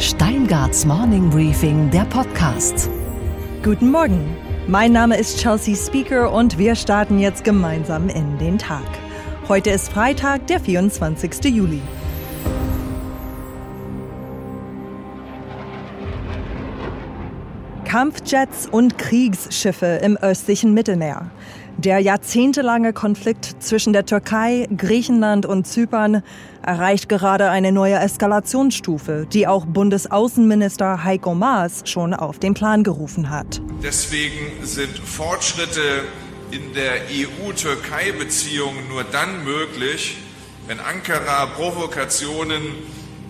Steingarts Morning Briefing, der Podcast. Guten Morgen. Mein Name ist Chelsea Speaker und wir starten jetzt gemeinsam in den Tag. Heute ist Freitag, der 24. Juli. Kampfjets und Kriegsschiffe im östlichen Mittelmeer. Der jahrzehntelange Konflikt zwischen der Türkei, Griechenland und Zypern erreicht gerade eine neue Eskalationsstufe, die auch Bundesaußenminister Heiko Maas schon auf den Plan gerufen hat. Deswegen sind Fortschritte in der EU-Türkei-Beziehung nur dann möglich, wenn Ankara Provokationen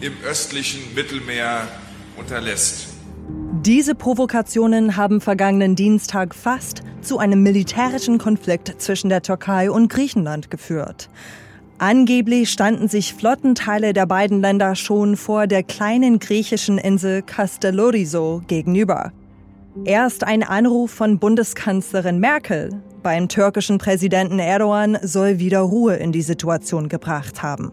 im östlichen Mittelmeer unterlässt. Diese Provokationen haben vergangenen Dienstag fast zu einem militärischen Konflikt zwischen der Türkei und Griechenland geführt. Angeblich standen sich Flottenteile der beiden Länder schon vor der kleinen griechischen Insel Castellorizo gegenüber. Erst ein Anruf von Bundeskanzlerin Merkel beim türkischen Präsidenten Erdogan soll wieder Ruhe in die Situation gebracht haben.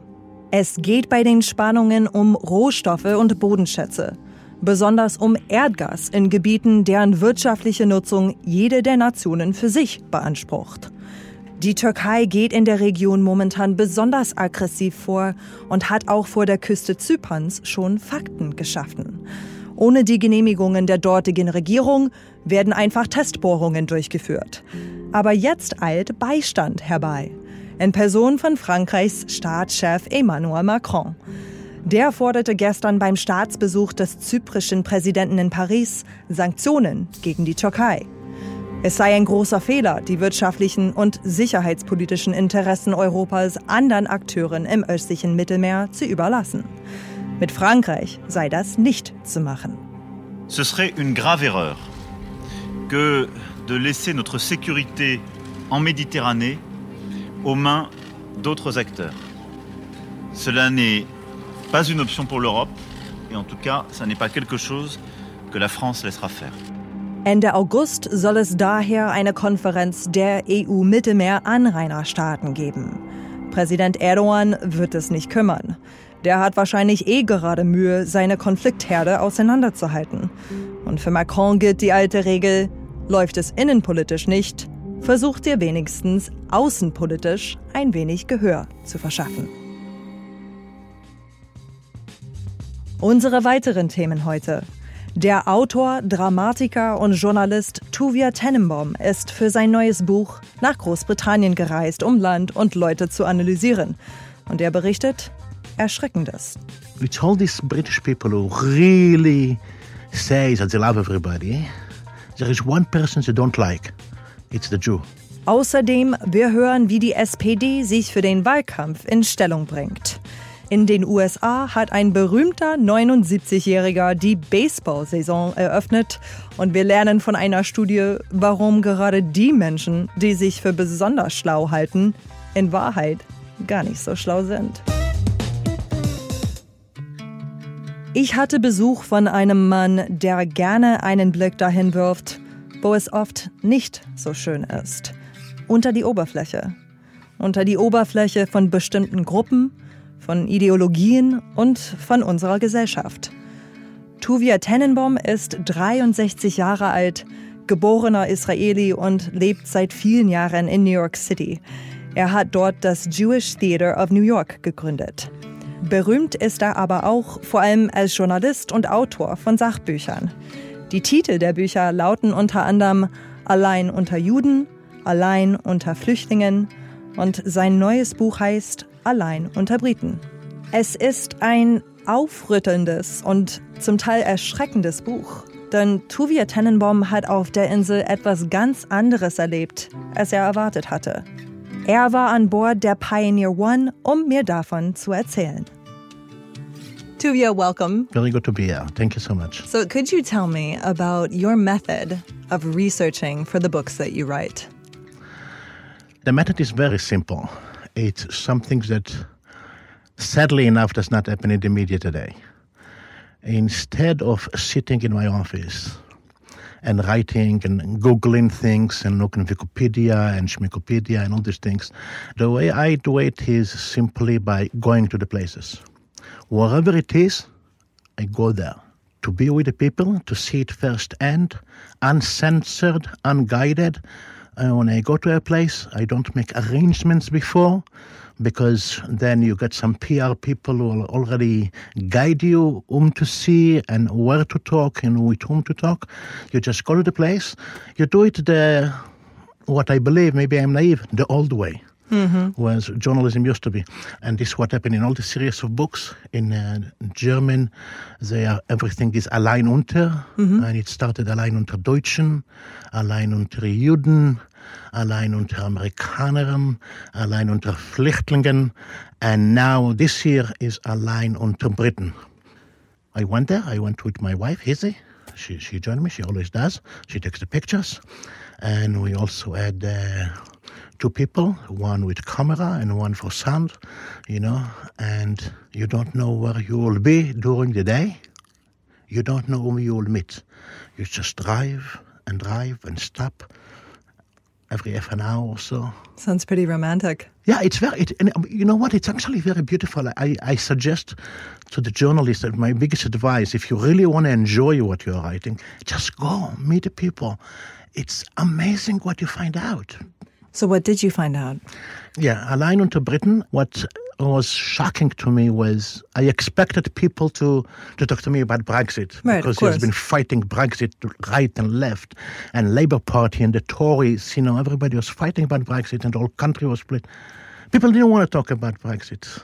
Es geht bei den Spannungen um Rohstoffe und Bodenschätze besonders um Erdgas in Gebieten, deren wirtschaftliche Nutzung jede der Nationen für sich beansprucht. Die Türkei geht in der Region momentan besonders aggressiv vor und hat auch vor der Küste Zyperns schon Fakten geschaffen. Ohne die Genehmigungen der dortigen Regierung werden einfach Testbohrungen durchgeführt. Aber jetzt eilt Beistand herbei, in Person von Frankreichs Staatschef Emmanuel Macron. Der forderte gestern beim Staatsbesuch des zyprischen Präsidenten in Paris Sanktionen gegen die Türkei. Es sei ein großer Fehler, die wirtschaftlichen und sicherheitspolitischen Interessen Europas anderen Akteuren im östlichen Mittelmeer zu überlassen. Mit Frankreich sei das nicht zu machen. Ce serait une grave erreur que de laisser notre sécurité en Méditerranée aux mains d'autres acteurs. Cela n'est pas une option pour l'Europe. Et en tout cas, ça n'est pas quelque chose que la France laissera faire. Ende August soll es daher eine Konferenz der EU-Mittelmeer-Anrainerstaaten geben. Präsident Erdogan wird es nicht kümmern. Der hat wahrscheinlich eh gerade Mühe, seine Konfliktherde auseinanderzuhalten. Und für Macron gilt die alte Regel, läuft es innenpolitisch nicht, versucht ihr wenigstens außenpolitisch ein wenig Gehör zu verschaffen. Unsere weiteren Themen heute. Der Autor, Dramatiker und Journalist Tuvia Tenenbaum ist für sein neues Buch nach Großbritannien gereist, um Land und Leute zu analysieren. Und er berichtet Erschreckendes. We told these British people who really say that they love everybody, there is one person they don't like. It's the Jew. Außerdem, wir hören, wie die SPD sich für den Wahlkampf in Stellung bringt. In den USA hat ein berühmter 79-Jähriger die Baseball-Saison eröffnet und wir lernen von einer Studie, warum gerade die Menschen, die sich für besonders schlau halten, in Wahrheit gar nicht so schlau sind. Ich hatte Besuch von einem Mann, der gerne einen Blick dahin wirft, wo es oft nicht so schön ist. Unter die Oberfläche. Unter die Oberfläche von bestimmten Gruppen, von Ideologien und von unserer Gesellschaft. Tuvia Tenenbaum ist 63 Jahre alt, geborener Israeli und lebt seit vielen Jahren in New York City. Er hat dort das Jewish Theater of New York gegründet. Berühmt ist er aber auch vor allem als Journalist und Autor von Sachbüchern. Die Titel der Bücher lauten unter anderem Allein unter Juden, Allein unter Flüchtlingen und sein neues Buch heißt allein unter Briten. Es ist ein aufrüttelndes und zum Teil erschreckendes Buch. Denn Tuvia Tenenbaum hat auf der Insel etwas ganz anderes erlebt, als er erwartet hatte. Er war an Bord der Pioneer One, um mir davon zu erzählen. Tuvia, welcome. Very good to be here. Thank you so much. So, could you tell me about your method of researching for the books that you write? The method is very simple. It's something that, sadly enough, does not happen in the media today. Instead of sitting in my office and writing and Googling things and looking at Wikipedia and Schmicopedia and all these things, the way I do it is simply by going to the places. Wherever it is, I go there. to be with the people, to see it firsthand, uncensored, unguided. Uh, when I go to a place, I don't make arrangements before because then you get some PR people who will already guide you whom to see and where to talk and with whom to talk. You just go to the place. You do it the what I believe, maybe I'm naive, the old way. Mm-hmm. Was journalism used to be, and this is what happened in all the series of books in uh, German. They are everything is allein unter, mm-hmm. and it started allein unter Deutschen, allein unter Juden, allein unter Amerikanern, allein unter Flüchtlingen, and now this year is allein unter Briten. I went there. I went with my wife, Hizzy. She she joined me. She always does. She takes the pictures, and we also had. Uh, two people, one with camera and one for sound, you know, and you don't know where you will be during the day. You don't know whom you will meet. You just drive and drive and stop every half an hour or so. Sounds pretty romantic. Yeah, it's very, it, and um, you know what? It's actually very beautiful. I, I suggest to the journalists that my biggest advice, if you really want to enjoy what you're writing, just go, meet the people. It's amazing what you find out. So, what did you find out? Yeah, Allein unter Britain, what was shocking to me was I expected people to, to talk to me about Brexit right, because he has been fighting Brexit right and left, and Labour Party and the Tories. You know, everybody was fighting about Brexit, and the whole country was split. People didn't want to talk about Brexit.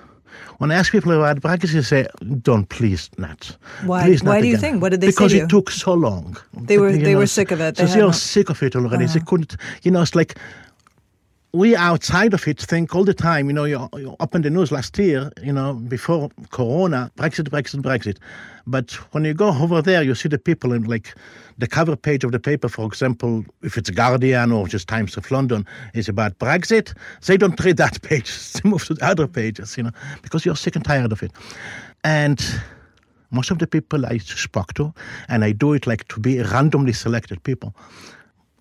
When I ask people about Brexit, they say, "Don't please not." Why? Please not why do you think? What did they because say Because it took so long. They were- they know, were sick of it. They So they were sick of it already. They uh-huh. couldn't. You know, it's like we outside of it think all the time, you know, you're up in the news last year, you know, before Corona, Brexit, Brexit, Brexit. But when you go over there, you see the people in like the cover page of the paper, for example, if it's Guardian or just Times of London, is about Brexit. They don't read that page. They move to the other pages, you know, because you're sick and tired of it. And most of the people I spoke to, and I do it like to be randomly selected people,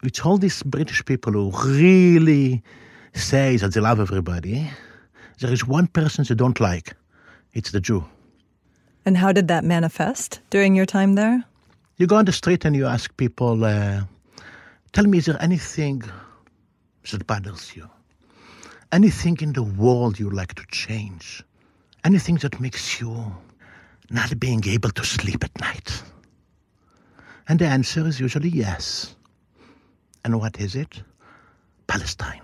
it's all these British people who really say that they love everybody. There is one person they don't like. It's the Jew. And how did that manifest during your time there? You go on the street and you ask people, uh, tell me, is there anything that bothers you? Anything in the world you like to change? Anything that makes you not being able to sleep at night? And the answer is usually yes. And what is it? Palestine.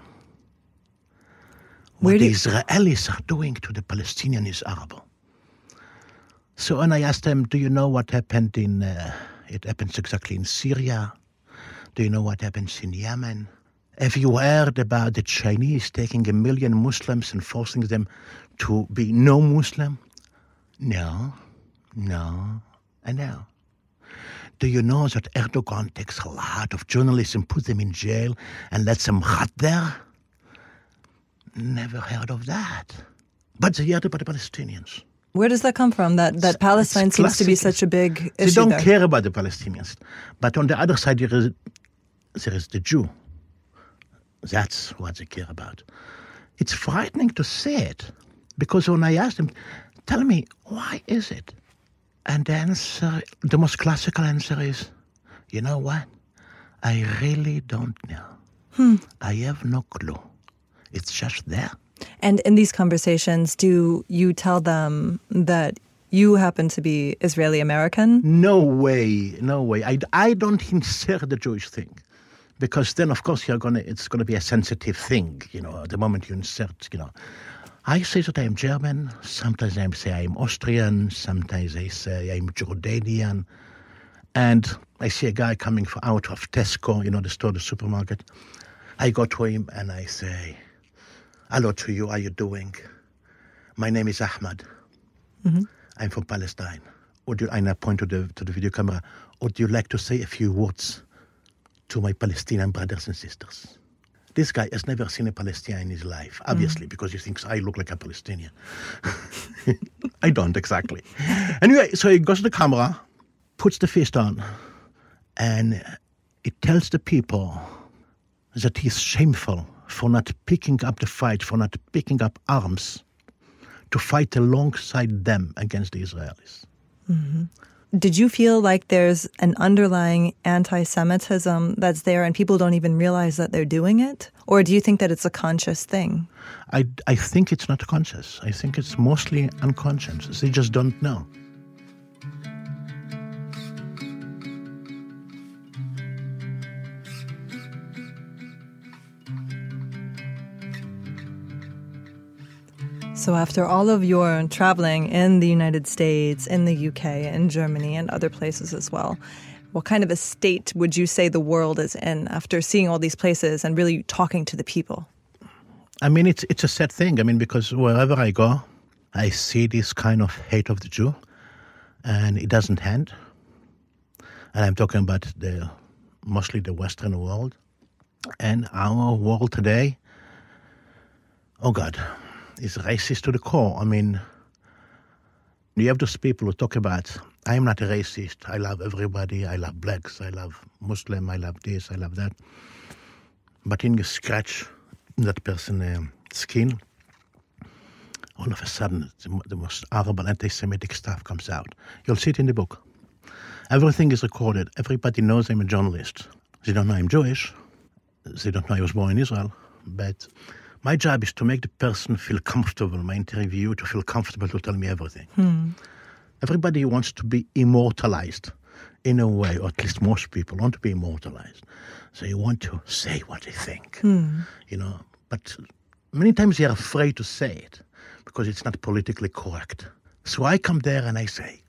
Where What the Israelis are doing to the Palestinian is horrible. So when I asked them, do you know what happened in, uh, it happens exactly in Syria? Do you know what happens in Yemen? Have you heard about the Chinese taking a million Muslims and forcing them to be no Muslim? No, no, and no. Do you know that Erdogan takes a lot of journalists and puts them in jail and lets them rot there? Never heard of that. But they heard about the Palestinians. Where does that come from? That that Palestine seems to be such a big issue. They don't there. care about the Palestinians. But on the other side, there is, there is the Jew. That's what they care about. It's frightening to say it because when I asked them, tell me, why is it? And the answer, the most classical answer is, you know what? I really don't know. Hmm. I have no clue. It's just there. And in these conversations, do you tell them that you happen to be Israeli American? No way, no way. I, I don't insert the Jewish thing. Because then, of course, you're gonna. It's gonna be a sensitive thing, you know. The moment you insert, you know, I say that I'm German. Sometimes I say I'm Austrian. Sometimes I say I'm Jordanian. And I see a guy coming out of Tesco, you know, the store, the supermarket. I go to him and I say, "Hello to you. How are you doing? My name is Ahmad. Mm-hmm. I'm from Palestine. Would you?" And I point to the to the video camera. Would you like to say a few words to my Palestinian brothers and sisters? This guy has never seen a Palestinian in his life, obviously, mm. because he thinks I look like a Palestinian. I don't exactly. Anyway, so he goes to the camera, puts the fist on, and it tells the people that he's shameful for not picking up the fight, for not picking up arms to fight alongside them against the Israelis. Mm-hmm. Did you feel like there's an underlying anti Semitism that's there and people don't even realize that they're doing it? Or do you think that it's a conscious thing? I, I think it's not conscious. I think it's mostly unconscious. They just don't know. So, after all of your traveling in the United States, in the UK, in Germany, and other places as well, what kind of a state would you say the world is in after seeing all these places and really talking to the people? I mean, it's it's a sad thing. I mean, because wherever I go, I see this kind of hate of the Jew, and it doesn't end. And I'm talking about the mostly the Western world, and our world today. Oh God, is racist to the core. I mean, you have those people who talk about, I'm not a racist. I love everybody. I love blacks. I love Muslim. I love this. I love that. But in you scratch that person's uh, skin, all of a sudden, the, most horrible anti-Semitic stuff comes out. You'll see it in the book. Everything is recorded. Everybody knows I'm a journalist. They don't know I'm Jewish. They don't know I was born in Israel. But my job is to make the person feel comfortable, my interview, to feel comfortable to tell me everything. Hmm. Everybody wants to be immortalized in a way, or at least most people want to be immortalized. So you want to say what they think, Hmm. you know. But many times they're afraid to say it because it's not politically correct. So I come there and I say,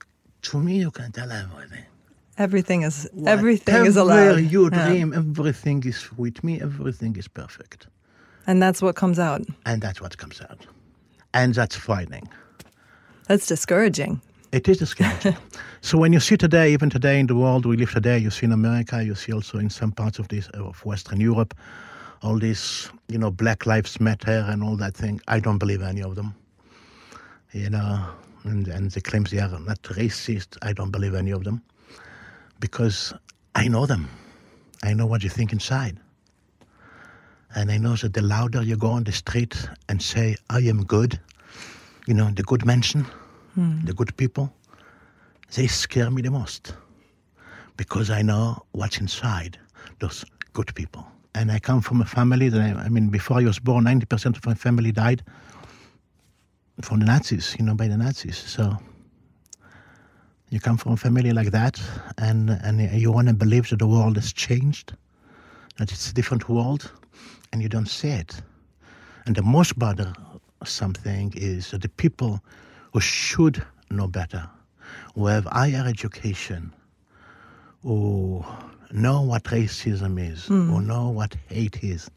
to me, you can tell everything. Everything is everything is allowed. You Yeah. dream, everything is with me, everything is perfect. And that's what comes out. And that's what comes out. And that's frightening. That's discouraging. It is discouraging. so when you see today, even today in the world we live today, you see in America, you see also in some parts of this of Western Europe, all this, you know, Black Lives Matter and all that thing. I don't believe any of them. You know, and, and the claims they are not racist, I don't believe any of them. Because I know them. I know what you think inside. And I know that the louder you go on the street and say, I am good, you know, the good mention, hmm. the good people, they scare me the most. Because I know what's inside those good people. And I come from a family that, I, I mean, before I was born, 90% of my family died from the Nazis, you know, by the Nazis. So you come from a family like that, and, and you want to believe that the world has changed, that it's a different world, and you don't see it. And the most bother something is that the people who should know better, who have higher education, who know what racism is, who hmm. know what hate is,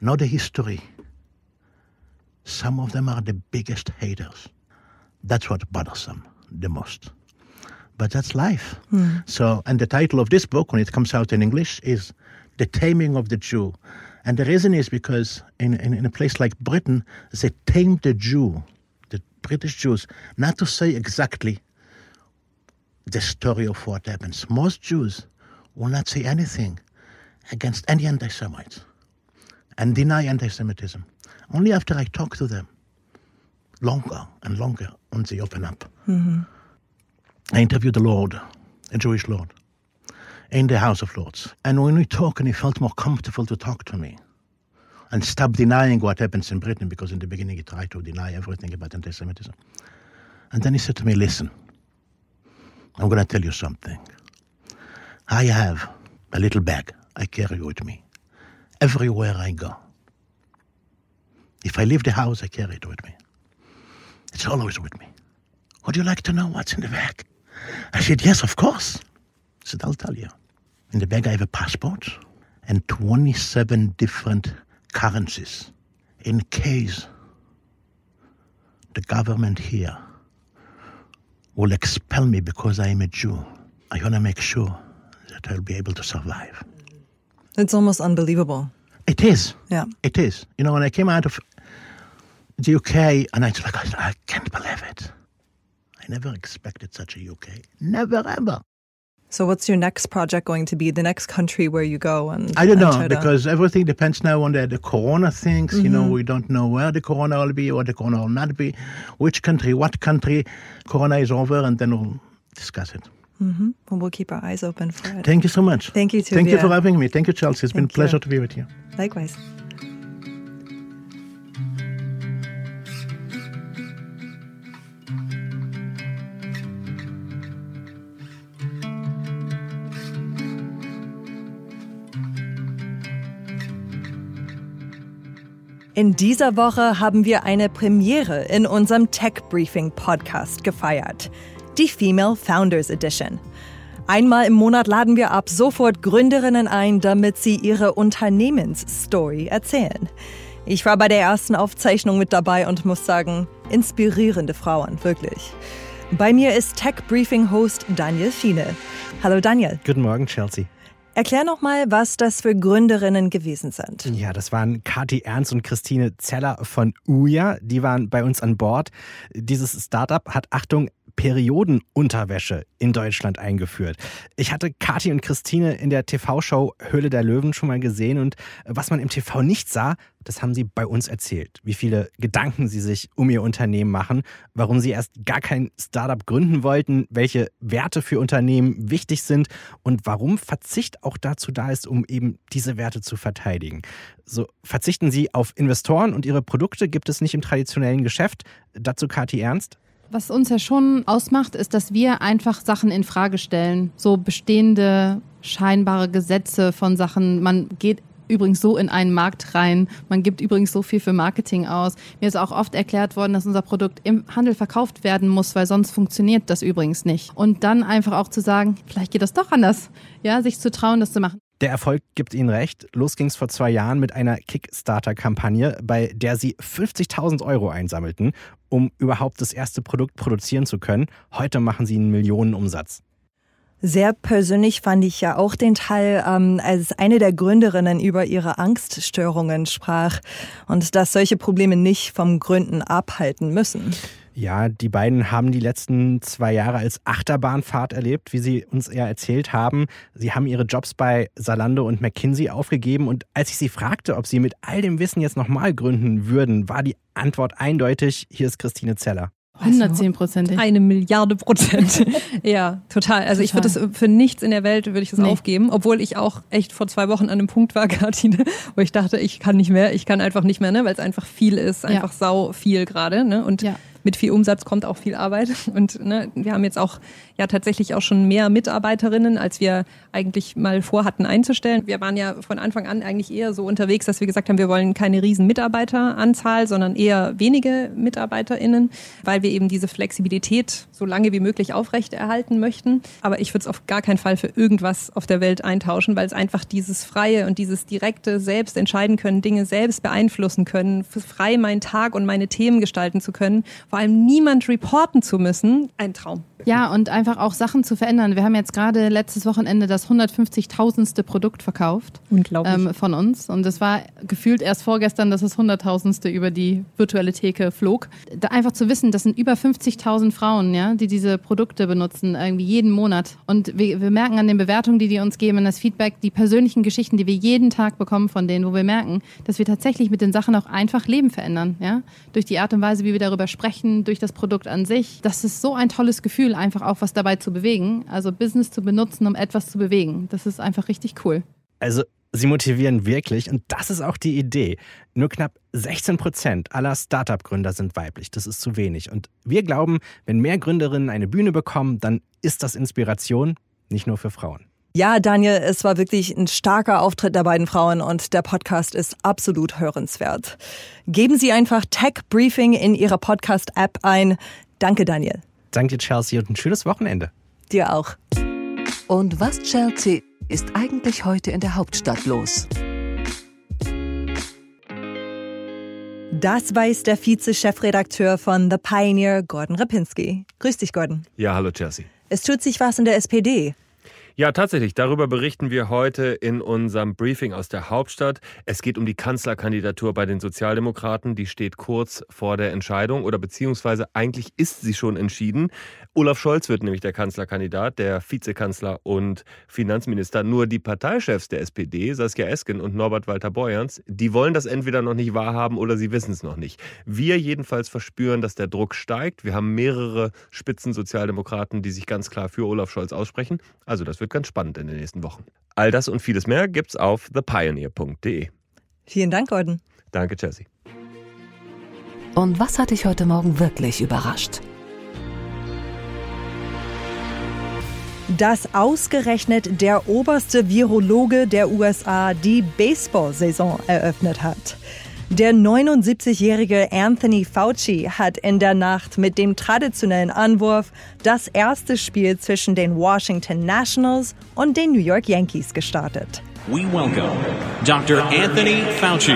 know the history. Some of them are the biggest haters. That's what bothers them the most. But that's life. Hmm. So, and the title of this book, when it comes out in English, is The Taming of the Jew. And the reason is because in, in, in a place like Britain, they tamed the Jew, the British Jews, not to say exactly the story of what happens. Most Jews will not say anything against any anti Semites and deny anti Semitism. Only after I talk to them longer and longer when they open up. Mm-hmm. I interviewed the Lord, a Jewish Lord, in the House of Lords. And when we talk, and he felt more comfortable to talk to me and stop denying what happens in Britain, because in the beginning he tried to deny everything about anti Semitism. And then he said to me, Listen, I'm going to tell you something. I have a little bag I carry with me everywhere I go. If I leave the house, I carry it with me. It's always with me. Would you like to know what's in the bag? I said, Yes, of course. He said, I'll tell you. In the bag, I have a passport and 27 different currencies in case the government here will expel me because I am a Jew. I want to make sure that I'll be able to survive. It's almost unbelievable. It is. Yeah. It is. You know, when I came out of the UK, and I was like, I, I can't believe it. I never expected such a UK. Never ever. So, what's your next project going to be? The next country where you go? And I don't know to- because everything depends now on the, the corona things. You know, we don't know where the corona will be or the corona will not be, which country, what country corona is over, and then we'll discuss it. Mm-hmm. We'll keep our eyes open for it. Thank you so much. Thank you, Thank you for having me. Thank you, Chelsea. It's been a Thank you. pleasure to be with you. Likewise. In dieser Woche haben wir eine Premiere in unserem Tech Briefing Podcast gefeiert. Die Female Founders Edition. Einmal im Monat laden wir ab sofort Gründerinnen ein, damit sie ihre Unternehmensstory erzählen. Ich war bei der ersten Aufzeichnung mit dabei und muss sagen, inspirierende Frauen, wirklich. Bei mir ist Tech Briefing Host Daniel Fiene. Hallo Daniel. Guten Morgen, Chelsea. Erklär noch mal, was das für Gründerinnen gewesen sind. Ja, das waren Kathi Ernst und Christine Zeller von Uja. Die waren bei uns an Bord. Dieses Startup hat, Achtung, Periodenunterwäsche in Deutschland eingeführt. Ich hatte Kathi und Christine in der TV-Show Höhle der Löwen schon mal gesehen und was man im TV nicht sah, das haben sie bei uns erzählt. Wie viele Gedanken sie sich um ihr Unternehmen machen, warum sie erst gar kein Startup gründen wollten, welche Werte für Unternehmen wichtig sind und warum Verzicht auch dazu da ist, um eben diese Werte zu verteidigen. So verzichten sie auf Investoren und ihre Produkte gibt es nicht im traditionellen Geschäft. Dazu Kathi Ernst. Was uns ja schon ausmacht, ist, dass wir einfach Sachen in Frage stellen. So bestehende scheinbare Gesetze von Sachen. Man geht übrigens so in einen Markt rein. Man gibt übrigens so viel für Marketing aus. Mir ist auch oft erklärt worden, dass unser Produkt im Handel verkauft werden muss, weil sonst funktioniert das übrigens nicht. Und dann einfach auch zu sagen, vielleicht geht das doch anders. Ja, sich zu trauen, das zu machen. Der Erfolg gibt Ihnen recht. Los ging es vor zwei Jahren mit einer Kickstarter-Kampagne, bei der Sie 50.000 Euro einsammelten, um überhaupt das erste Produkt produzieren zu können. Heute machen Sie einen Millionenumsatz. Sehr persönlich fand ich ja auch den Teil, ähm, als eine der Gründerinnen über ihre Angststörungen sprach und dass solche Probleme nicht vom Gründen abhalten müssen. Ja, die beiden haben die letzten zwei Jahre als Achterbahnfahrt erlebt, wie sie uns ja erzählt haben. Sie haben ihre Jobs bei Salando und McKinsey aufgegeben und als ich sie fragte, ob sie mit all dem Wissen jetzt nochmal gründen würden, war die Antwort eindeutig, hier ist Christine Zeller. 110 Prozent. Eine Milliarde Prozent. ja, total. Also ich würde das für nichts in der Welt würde ich das Nee. aufgeben, obwohl ich auch echt vor zwei Wochen an einem Punkt war, Kartine, wo ich dachte, ich kann nicht mehr, ich kann einfach nicht mehr, ne, weil es einfach viel ist, einfach sau viel gerade, ne? Und Ja. Mit viel Umsatz kommt auch viel Arbeit. Und ne, wir haben jetzt auch ja tatsächlich auch schon mehr Mitarbeiterinnen, als wir eigentlich mal vorhatten einzustellen. Wir waren ja von Anfang an eigentlich eher so unterwegs, dass wir gesagt haben, wir wollen keine riesen Mitarbeiteranzahl, sondern eher wenige MitarbeiterInnen, weil wir eben diese Flexibilität so lange wie möglich aufrechterhalten möchten. Aber ich würde es auf gar keinen Fall für irgendwas auf der Welt eintauschen, weil es einfach dieses Freie und dieses direkte selbst entscheiden können, Dinge selbst beeinflussen können, frei meinen Tag und meine Themen gestalten zu können, vor allem niemand reporten zu müssen, ein Traum. Ja, und einfach auch Sachen zu verändern. Wir haben jetzt gerade letztes Wochenende das 150.000. Produkt verkauft. Unglaublich. Ähm, von uns. Und es war gefühlt erst vorgestern, dass das 100.000. über die virtuelle Theke flog. Da einfach zu wissen, das sind über 50.000 Frauen, ja, die diese Produkte benutzen, irgendwie jeden Monat. Und wir, wir merken an den Bewertungen, die die uns geben, an das Feedback, die persönlichen Geschichten, die wir jeden Tag bekommen von denen, wo wir merken, dass wir tatsächlich mit den Sachen auch einfach Leben verändern, ja. Durch die Art und Weise, wie wir darüber sprechen, durch das Produkt an sich. Das ist so ein tolles Gefühl, einfach auch was dabei zu bewegen. Also Business zu benutzen, um etwas zu bewegen. Das ist einfach richtig cool. Also sie motivieren wirklich und das ist auch die Idee. Nur knapp 16 Prozent aller Startup-Gründer sind weiblich. Das ist zu wenig. Und wir glauben, wenn mehr Gründerinnen eine Bühne bekommen, dann ist das Inspiration, nicht nur für Frauen. Ja, Daniel, es war wirklich ein starker Auftritt der beiden Frauen und der Podcast ist absolut hörenswert. Geben Sie einfach Tech Briefing in Ihrer Podcast-App ein. Danke, Daniel. Danke dir, Chelsea, und ein schönes Wochenende. Dir auch. Und was, Chelsea, ist eigentlich heute in der Hauptstadt los? Das weiß der Vize-Chefredakteur von The Pioneer, Gordon Rapinski. Grüß dich, Gordon. Ja, hallo Chelsea. Es tut sich was in der SPD. Ja, tatsächlich. Darüber berichten wir heute in unserem Briefing aus der Hauptstadt. Es geht um die Kanzlerkandidatur bei den Sozialdemokraten. Die steht kurz vor der Entscheidung oder beziehungsweise eigentlich ist sie schon entschieden. Olaf Scholz wird nämlich der Kanzlerkandidat, der Vizekanzler und Finanzminister. Nur die Parteichefs der SPD, Saskia Esken und Norbert Walter Borjans, die wollen das entweder noch nicht wahrhaben oder sie wissen es noch nicht. Wir jedenfalls verspüren, dass der Druck steigt. Wir haben mehrere Spitzensozialdemokraten, die sich ganz klar für Olaf Scholz aussprechen. Also das wird wird ganz spannend in den nächsten Wochen. All das und vieles mehr gibt's auf thepioneer.de. Vielen Dank, Gordon. Danke, Chelsea. Und was hat dich heute Morgen wirklich überrascht? Dass ausgerechnet der oberste Virologe der USA die Baseball-Saison eröffnet hat. Der 79-jährige Anthony Fauci hat in der Nacht mit dem traditionellen Anwurf das erste Spiel zwischen den Washington Nationals und den New York Yankees gestartet. We welcome Dr. Anthony Fauci,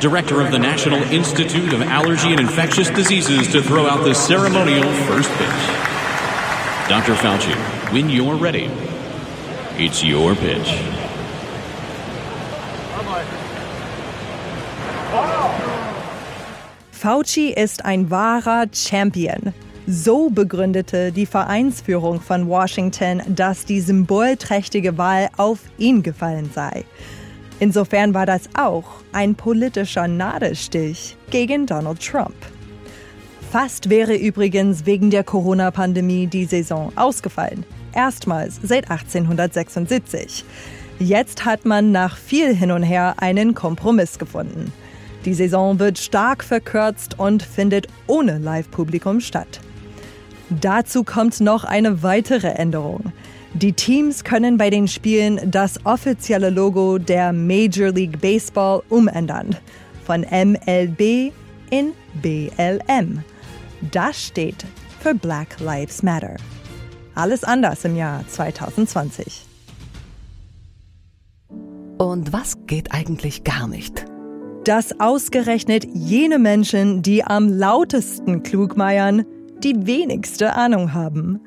Director of the National Institute of Allergy and Infectious Diseases, to throw out the ceremonial first pitch. Dr. Fauci, when you're ready, it's your pitch. Fauci ist ein wahrer Champion. So begründete die Vereinsführung von Washington, dass die symbolträchtige Wahl auf ihn gefallen sei. Insofern war das auch ein politischer Nadelstich gegen Donald Trump. Fast wäre übrigens wegen der Corona-Pandemie die Saison ausgefallen. Erstmals seit 1876. Jetzt hat man nach viel hin und her einen Kompromiss gefunden. Die Saison wird stark verkürzt und findet ohne Live-Publikum statt. Dazu kommt noch eine weitere Änderung. Die Teams können bei den Spielen das offizielle Logo der Major League Baseball umändern. Von MLB in BLM. Das steht für Black Lives Matter. Alles anders im Jahr 2020. Und was geht eigentlich gar nicht? Dass ausgerechnet jene Menschen, die am lautesten klugmeiern, die wenigste Ahnung haben.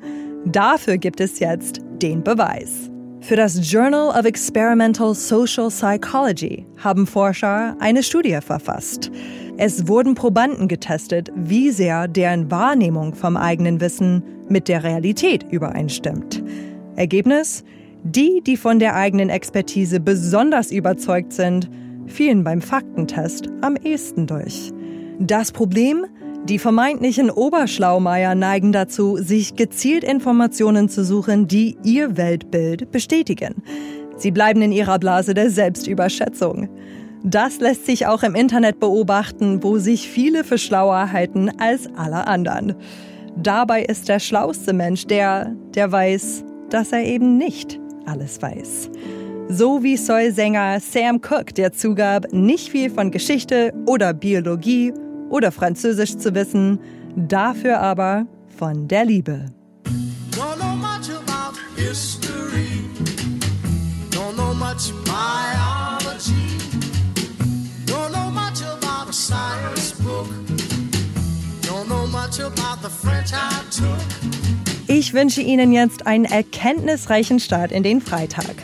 Dafür gibt es jetzt den Beweis. Für das Journal of Experimental Social Psychology haben Forscher eine Studie verfasst. Es wurden Probanden getestet, wie sehr deren Wahrnehmung vom eigenen Wissen mit der Realität übereinstimmt. Ergebnis? Die, die von der eigenen Expertise besonders überzeugt sind, fielen beim Faktentest am ehesten durch. Das Problem? Die vermeintlichen Oberschlaumeier neigen dazu, sich gezielt Informationen zu suchen, die ihr Weltbild bestätigen. Sie bleiben in ihrer Blase der Selbstüberschätzung. Das lässt sich auch im Internet beobachten, wo sich viele für schlauer halten als alle anderen. Dabei ist der schlauste Mensch der, der weiß, dass er eben nicht alles weiß. So wie Soul-Sänger Sam Cooke, der zugab, nicht viel von Geschichte oder Biologie oder Französisch zu wissen, dafür aber von der Liebe. Ich wünsche Ihnen jetzt einen erkenntnisreichen Start in den Freitag.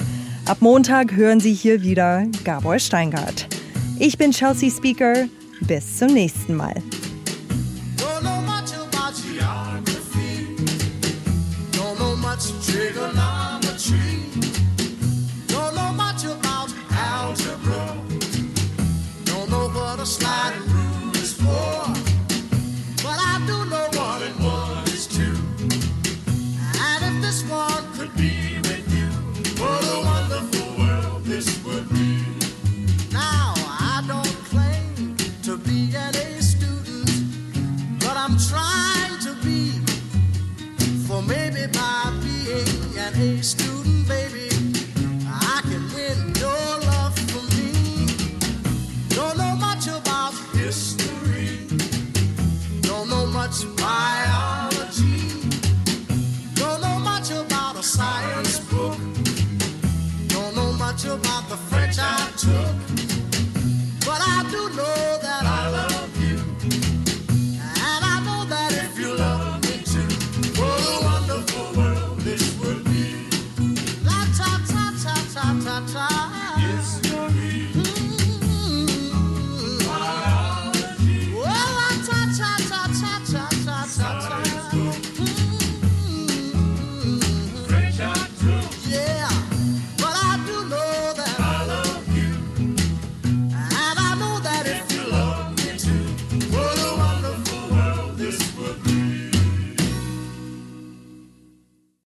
Ab Montag hören Sie hier wieder Gabor Steingart. Ich bin Chelsea Speaker. Bis zum nächsten Mal.